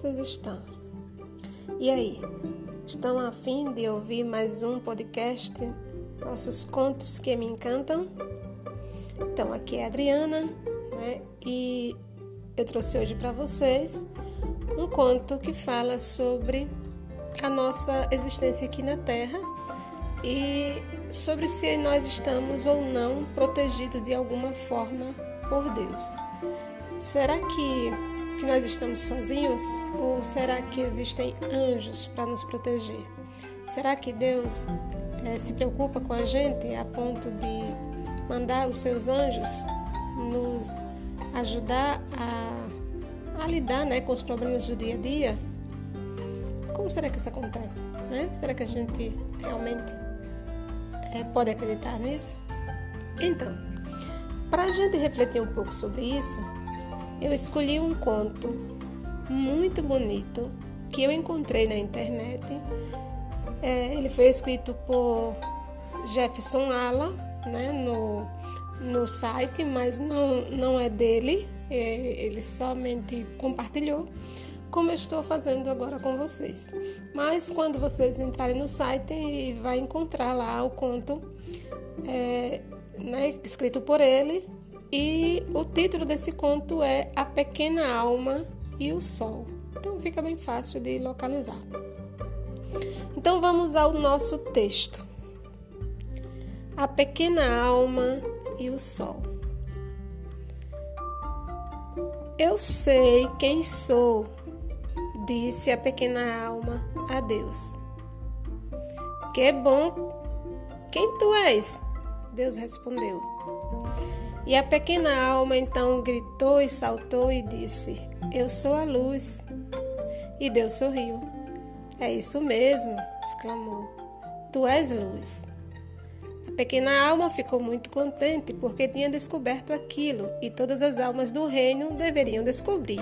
vocês estão? E aí, estão a fim de ouvir mais um podcast? Nossos contos que me encantam? Então, aqui é a Adriana, né? E eu trouxe hoje para vocês um conto que fala sobre a nossa existência aqui na Terra e sobre se nós estamos ou não protegidos de alguma forma por Deus. Será que, que nós estamos sozinhos ou será que existem anjos para nos proteger? Será que Deus é, se preocupa com a gente a ponto de mandar os seus anjos nos ajudar a, a lidar né, com os problemas do dia a dia? Como será que isso acontece? Né? Será que a gente realmente é, pode acreditar nisso? Então, para a gente refletir um pouco sobre isso, eu escolhi um conto muito bonito que eu encontrei na internet. É, ele foi escrito por Jefferson Ala, né, no, no site, mas não, não é dele, é, ele somente compartilhou, como eu estou fazendo agora com vocês. Mas quando vocês entrarem no site, vai encontrar lá o conto é, né, escrito por ele e o título desse conto é A Pequena Alma e o Sol. Então fica bem fácil de localizar. Então vamos ao nosso texto. A Pequena Alma e o Sol. Eu sei quem sou, disse a pequena alma a Deus. Que bom! Quem tu és? Deus respondeu. E a pequena alma então gritou e saltou e disse: Eu sou a luz. E Deus sorriu. É isso mesmo, exclamou. Tu és luz. A pequena alma ficou muito contente porque tinha descoberto aquilo e todas as almas do reino deveriam descobrir.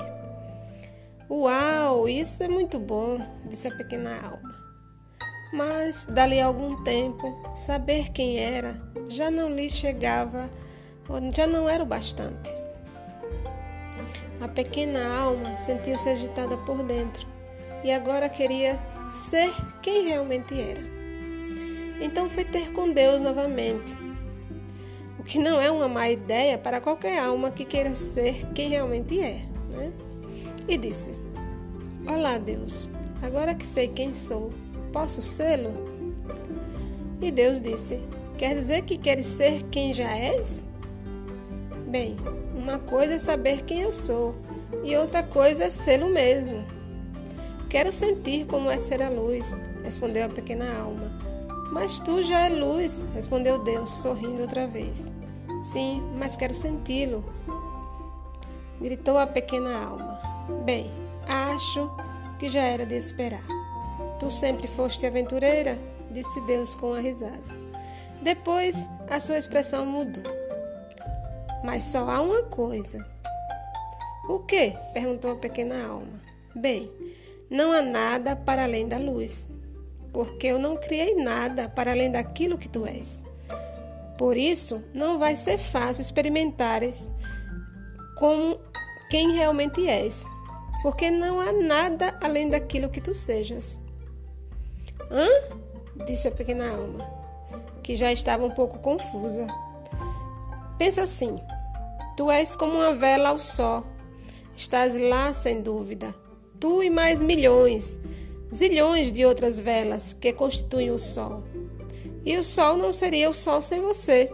Uau, isso é muito bom, disse a pequena alma. Mas, dali a algum tempo, saber quem era já não lhe chegava já não era o bastante. A pequena alma sentiu-se agitada por dentro e agora queria ser quem realmente era. Então foi ter com Deus novamente, o que não é uma má ideia para qualquer alma que queira ser quem realmente é. Né? E disse: Olá, Deus, agora que sei quem sou, posso sê-lo? E Deus disse: Quer dizer que queres ser quem já és? Bem, uma coisa é saber quem eu sou e outra coisa é ser o mesmo. Quero sentir como é ser a luz, respondeu a pequena alma. Mas tu já é luz, respondeu Deus, sorrindo outra vez. Sim, mas quero senti-lo, gritou a pequena alma. Bem, acho que já era de esperar. Tu sempre foste aventureira, disse Deus com uma risada. Depois a sua expressão mudou. Mas só há uma coisa. O que? perguntou a pequena alma. Bem, não há nada para além da luz, porque eu não criei nada para além daquilo que tu és. Por isso, não vai ser fácil experimentares como quem realmente és, porque não há nada além daquilo que tu sejas. Hã? disse a pequena alma, que já estava um pouco confusa. Pensa assim: tu és como uma vela ao sol. Estás lá sem dúvida. Tu e mais milhões, zilhões de outras velas que constituem o sol. E o sol não seria o sol sem você.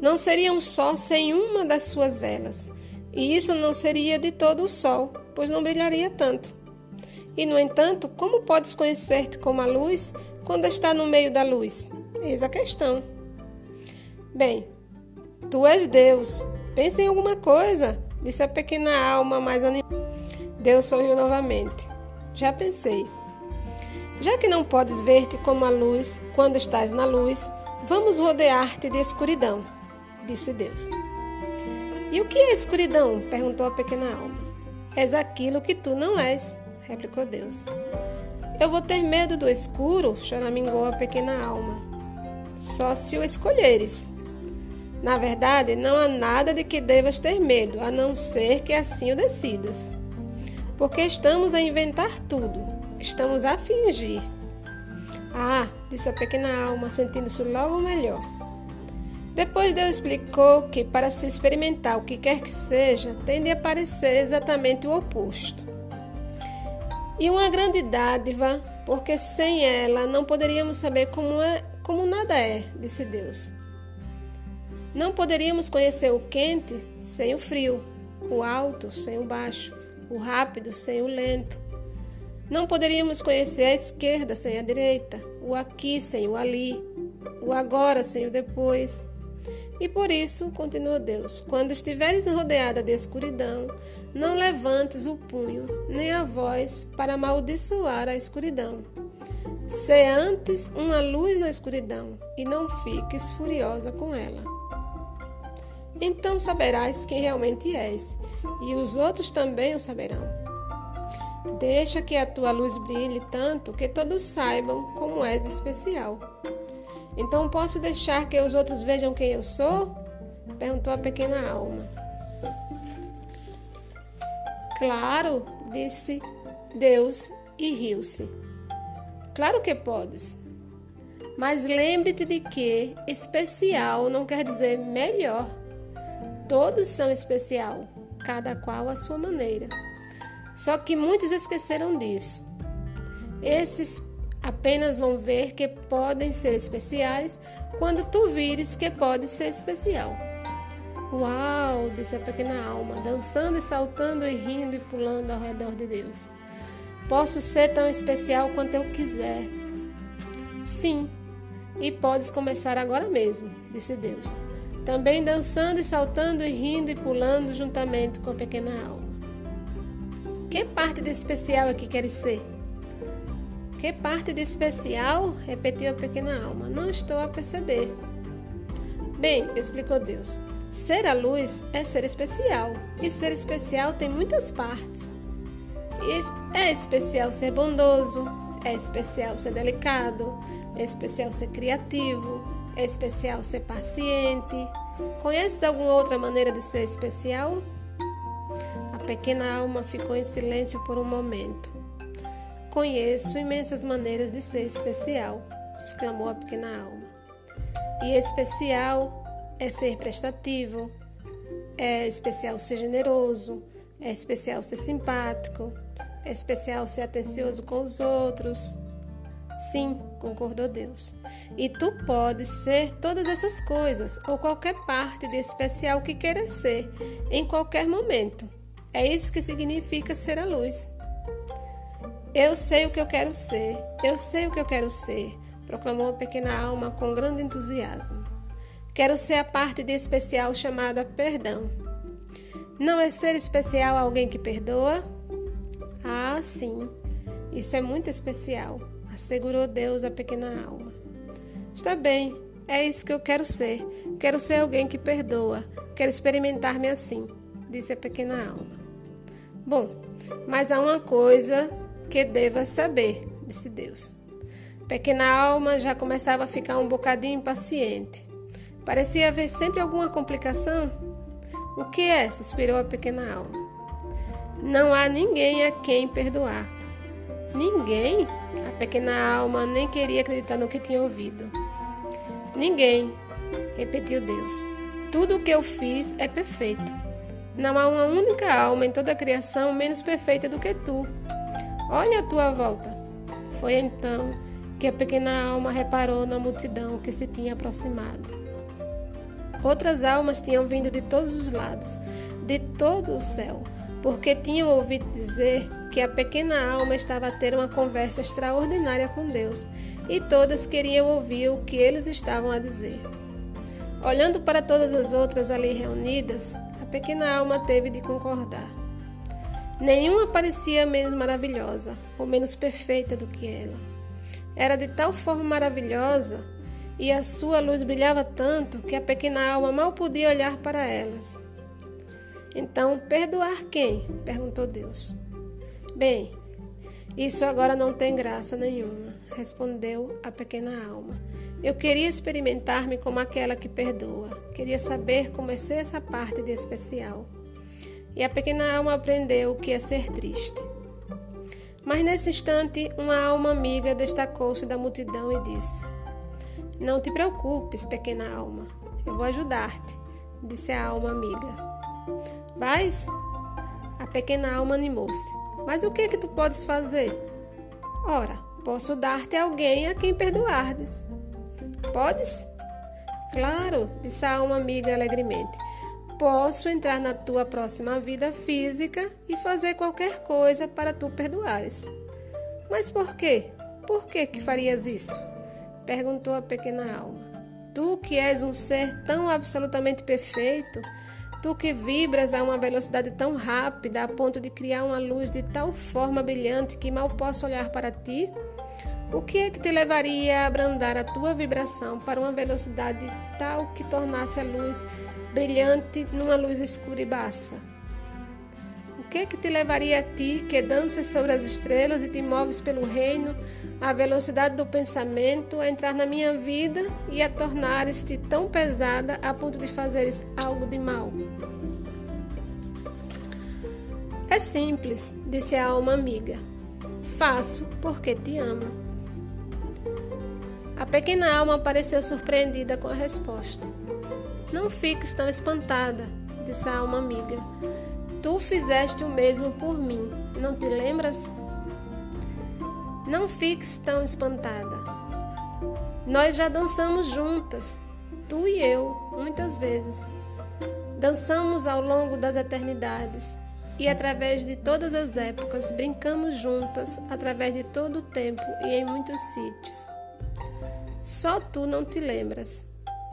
Não seria um sol sem uma das suas velas. E isso não seria de todo o sol, pois não brilharia tanto. E, no entanto, como podes conhecer-te como a luz quando está no meio da luz? Eis a questão. Bem, tu és Deus. Pense em alguma coisa, disse a pequena alma mais animada. Deus sorriu novamente. Já pensei. Já que não podes ver-te como a luz quando estás na luz, vamos rodear-te de escuridão, disse Deus. E o que é escuridão? perguntou a pequena alma. És aquilo que tu não és, replicou Deus. Eu vou ter medo do escuro, choramingou a pequena alma. Só se o escolheres, na verdade, não há nada de que devas ter medo, a não ser que assim o decidas. porque estamos a inventar tudo, estamos a fingir. Ah, disse a pequena alma, sentindo-se logo melhor. Depois Deus explicou que para se experimentar o que quer que seja, tem de aparecer exatamente o oposto. E uma grande dádiva, porque sem ela não poderíamos saber como, é, como nada é, disse Deus. Não poderíamos conhecer o quente sem o frio, o alto sem o baixo, o rápido sem o lento. Não poderíamos conhecer a esquerda sem a direita, o aqui sem o ali, o agora sem o depois. E por isso, continua Deus, quando estiveres rodeada de escuridão, não levantes o punho, nem a voz, para amaldiçoar a escuridão. Sê antes uma luz na escuridão, e não fiques furiosa com ela. Então saberás quem realmente és, e os outros também o saberão. Deixa que a tua luz brilhe tanto que todos saibam como és especial. Então posso deixar que os outros vejam quem eu sou? perguntou a pequena alma. Claro, disse Deus e riu-se. Claro que podes. Mas lembre-te de que especial não quer dizer melhor. Todos são especial, cada qual à sua maneira. Só que muitos esqueceram disso. Esses apenas vão ver que podem ser especiais quando tu vires que pode ser especial. Uau! disse a pequena alma, dançando e saltando e rindo e pulando ao redor de Deus. Posso ser tão especial quanto eu quiser. Sim, e podes começar agora mesmo, disse Deus, também dançando e saltando e rindo e pulando juntamente com a pequena alma. Que parte de especial é que queres ser? Que parte de especial? repetiu a pequena alma. Não estou a perceber. Bem, explicou Deus. Ser a luz é ser especial, e ser especial tem muitas partes. É especial ser bondoso, é especial ser delicado, é especial ser criativo, é especial ser paciente. Conhece alguma outra maneira de ser especial? A pequena alma ficou em silêncio por um momento. Conheço imensas maneiras de ser especial, exclamou a pequena alma. E especial é ser prestativo, é especial ser generoso, é especial ser simpático, é especial ser atencioso com os outros. Sim, concordou Deus. E tu podes ser todas essas coisas, ou qualquer parte de especial que queira ser, em qualquer momento. É isso que significa ser a luz. Eu sei o que eu quero ser, eu sei o que eu quero ser, proclamou a pequena alma com grande entusiasmo. Quero ser a parte de especial chamada perdão. Não é ser especial alguém que perdoa? Ah, sim, isso é muito especial, assegurou Deus à pequena alma. Está bem, é isso que eu quero ser. Quero ser alguém que perdoa. Quero experimentar-me assim, disse a pequena alma. Bom, mas há uma coisa que deva saber, disse Deus. Pequena alma já começava a ficar um bocadinho impaciente. Parecia haver sempre alguma complicação. O que é? suspirou a pequena alma. Não há ninguém a quem perdoar. Ninguém? Pequena alma nem queria acreditar no que tinha ouvido. Ninguém, repetiu Deus. Tudo o que eu fiz é perfeito. Não há uma única alma em toda a criação menos perfeita do que tu. Olha a tua volta. Foi então que a pequena alma reparou na multidão que se tinha aproximado. Outras almas tinham vindo de todos os lados, de todo o céu, porque tinham ouvido dizer que a pequena alma estava a ter uma conversa extraordinária com Deus, e todas queriam ouvir o que eles estavam a dizer. Olhando para todas as outras ali reunidas, a pequena alma teve de concordar. Nenhuma parecia menos maravilhosa ou menos perfeita do que ela. Era de tal forma maravilhosa e a sua luz brilhava tanto que a pequena alma mal podia olhar para elas. Então, perdoar quem? perguntou Deus. Bem, isso agora não tem graça nenhuma, respondeu a pequena alma. Eu queria experimentar-me como aquela que perdoa. Queria saber como é ser essa parte de especial. e a pequena alma aprendeu o que é ser triste. Mas nesse instante, uma alma amiga destacou-se da multidão e disse: Não te preocupes, pequena alma, eu vou ajudar-te, disse a alma amiga. Vais? A pequena alma animou-se. Mas o que é que tu podes fazer? Ora, posso dar-te alguém a quem perdoardes. Podes? Claro, disse a alma amiga alegremente. Posso entrar na tua próxima vida física e fazer qualquer coisa para tu perdoares. Mas por quê? Por que que farias isso? perguntou a pequena alma. Tu que és um ser tão absolutamente perfeito, tu que vibras a uma velocidade tão rápida a ponto de criar uma luz de tal forma brilhante que mal posso olhar para ti, o que é que te levaria a abrandar a tua vibração para uma velocidade tal que tornasse a luz brilhante numa luz escura e baça? O que é que te levaria a ti, que danças sobre as estrelas e te moves pelo reino, à velocidade do pensamento, a entrar na minha vida e a tornares-te tão pesada a ponto de fazeres algo de mal? É simples, disse a alma amiga. Faço porque te amo. A pequena alma pareceu surpreendida com a resposta. Não fiques tão espantada, disse a alma amiga. Tu fizeste o mesmo por mim, não te lembras? Não fiques tão espantada. Nós já dançamos juntas, tu e eu, muitas vezes. Dançamos ao longo das eternidades e através de todas as épocas, brincamos juntas através de todo o tempo e em muitos sítios. Só tu não te lembras.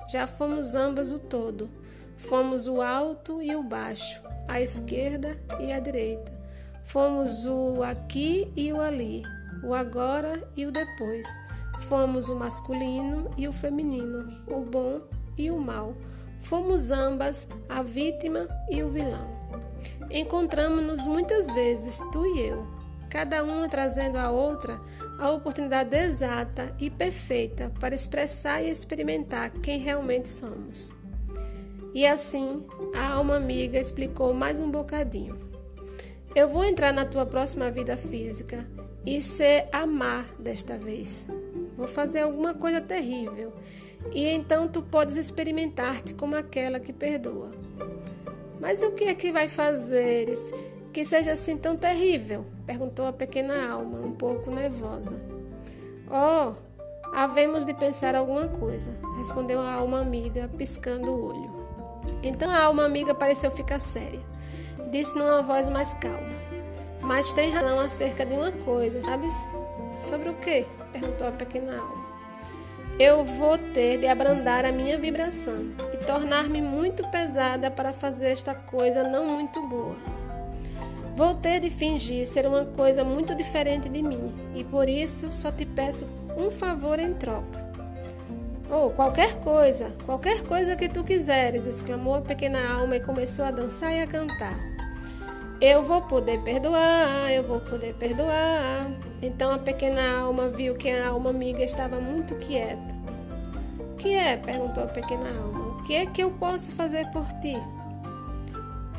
Já fomos ambas o todo. Fomos o alto e o baixo, a esquerda e a direita. Fomos o aqui e o ali, o agora e o depois. Fomos o masculino e o feminino, o bom e o mal. Fomos ambas a vítima e o vilão. Encontramos-nos muitas vezes, tu e eu, cada uma trazendo à outra a oportunidade exata e perfeita para expressar e experimentar quem realmente somos. E assim, a alma amiga explicou mais um bocadinho. Eu vou entrar na tua próxima vida física e ser amar desta vez. Vou fazer alguma coisa terrível e então tu podes experimentar-te como aquela que perdoa. Mas o que é que vai fazer que seja assim tão terrível? perguntou a pequena alma, um pouco nervosa. Oh, havemos de pensar alguma coisa, respondeu a alma amiga, piscando o olho. Então a alma amiga pareceu ficar séria. Disse numa voz mais calma: Mas tem razão acerca de uma coisa, sabes? Sobre o quê? perguntou a pequena alma. Eu vou ter de abrandar a minha vibração tornar-me muito pesada para fazer esta coisa não muito boa. Vou ter de fingir ser uma coisa muito diferente de mim e por isso só te peço um favor em troca. Ou oh, qualquer coisa, qualquer coisa que tu quiseres, exclamou a pequena alma e começou a dançar e a cantar. Eu vou poder perdoar, eu vou poder perdoar. Então a pequena alma viu que a alma amiga estava muito quieta. O que é? perguntou a pequena alma. Que é que eu posso fazer por ti?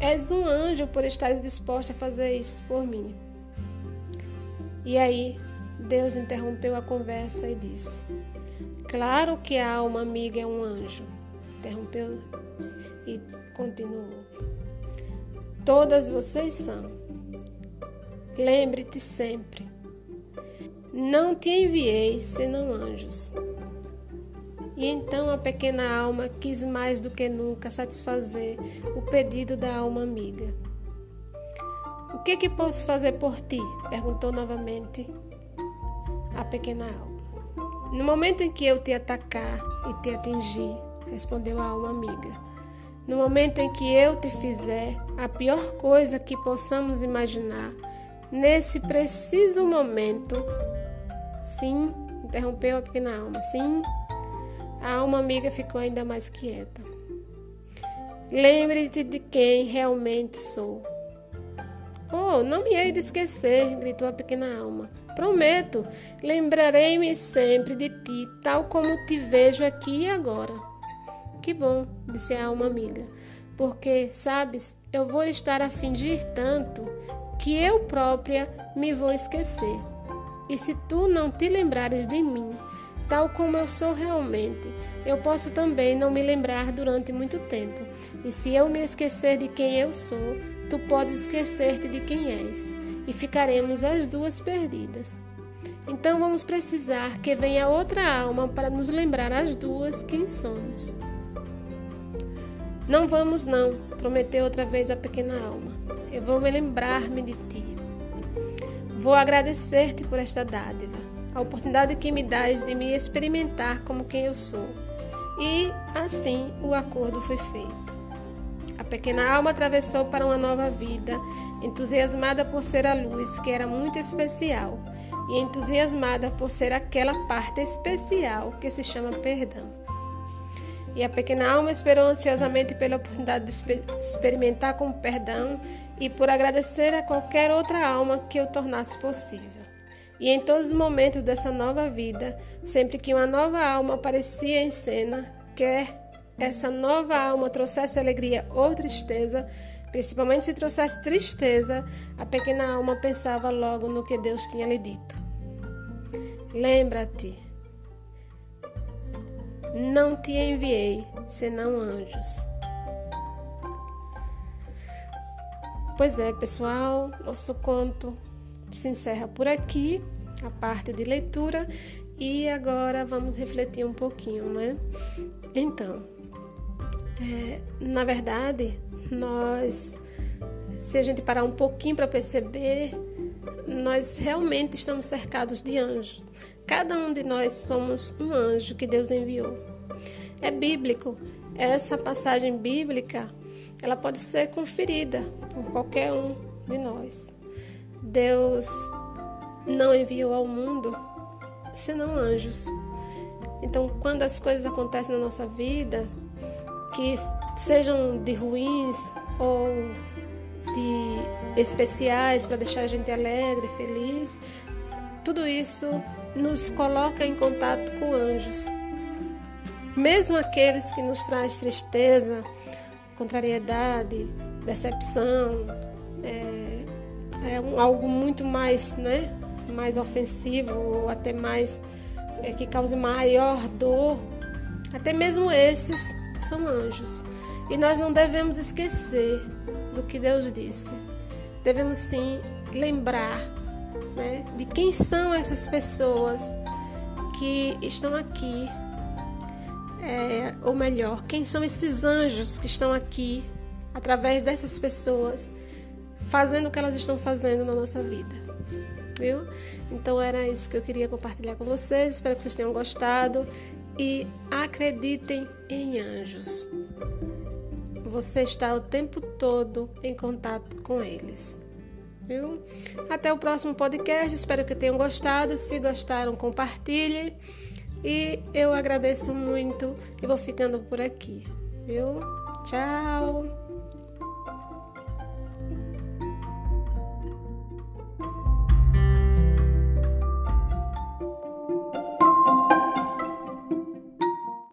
És um anjo por estares disposta a fazer isso por mim. E aí, Deus interrompeu a conversa e disse: Claro que a alma amiga é um anjo. Interrompeu e continuou. Todas vocês são. Lembre-te sempre: não te enviei senão anjos. E então a pequena alma quis mais do que nunca satisfazer o pedido da alma amiga. O que que posso fazer por ti? perguntou novamente a pequena alma. No momento em que eu te atacar e te atingir, respondeu a alma amiga. No momento em que eu te fizer a pior coisa que possamos imaginar, nesse preciso momento, sim, interrompeu a pequena alma, sim, a alma amiga ficou ainda mais quieta. Lembre-te de quem realmente sou. Oh, não me hei de esquecer, gritou a pequena alma. Prometo, lembrarei-me sempre de ti, tal como te vejo aqui e agora. Que bom, disse a alma amiga, porque, sabes, eu vou estar a fingir tanto que eu própria me vou esquecer. E se tu não te lembrares de mim, tal como eu sou realmente, eu posso também não me lembrar durante muito tempo. E se eu me esquecer de quem eu sou, tu podes esquecer-te de quem és, e ficaremos as duas perdidas. Então vamos precisar que venha outra alma para nos lembrar as duas quem somos. Não vamos não, prometeu outra vez a pequena alma. Eu vou me lembrar-me de ti. Vou agradecer-te por esta dádiva, a oportunidade que me dás de me experimentar como quem eu sou. E assim o acordo foi feito. A pequena alma atravessou para uma nova vida, entusiasmada por ser a luz, que era muito especial e entusiasmada por ser aquela parte especial que se chama perdão. E a pequena alma esperou ansiosamente pela oportunidade de experimentar com perdão e por agradecer a qualquer outra alma que o tornasse possível. E em todos os momentos dessa nova vida, sempre que uma nova alma aparecia em cena, quer essa nova alma trouxesse alegria ou tristeza, Principalmente se trouxesse tristeza, a pequena alma pensava logo no que Deus tinha lhe dito. Lembra-te, não te enviei senão anjos. Pois é, pessoal, nosso conto se encerra por aqui, a parte de leitura, e agora vamos refletir um pouquinho, né? Então, é, na verdade, nós, se a gente parar um pouquinho para perceber, nós realmente estamos cercados de anjos. Cada um de nós somos um anjo que Deus enviou. É bíblico. Essa passagem bíblica, ela pode ser conferida por qualquer um de nós. Deus não enviou ao mundo senão anjos. Então, quando as coisas acontecem na nossa vida, que sejam de ruins ou de especiais para deixar a gente alegre, feliz, tudo isso nos coloca em contato com anjos. Mesmo aqueles que nos traz tristeza, contrariedade, decepção, é, é um, algo muito mais, né, mais ofensivo ou até mais é, que cause maior dor, até mesmo esses são anjos. E nós não devemos esquecer do que Deus disse. Devemos sim lembrar né, de quem são essas pessoas que estão aqui. É, ou melhor, quem são esses anjos que estão aqui através dessas pessoas fazendo o que elas estão fazendo na nossa vida. Viu? Então era isso que eu queria compartilhar com vocês. Espero que vocês tenham gostado e acreditem em anjos. Você está o tempo todo em contato com eles. Viu? Até o próximo podcast. Espero que tenham gostado. Se gostaram, compartilhem. E eu agradeço muito e vou ficando por aqui. Viu? Tchau!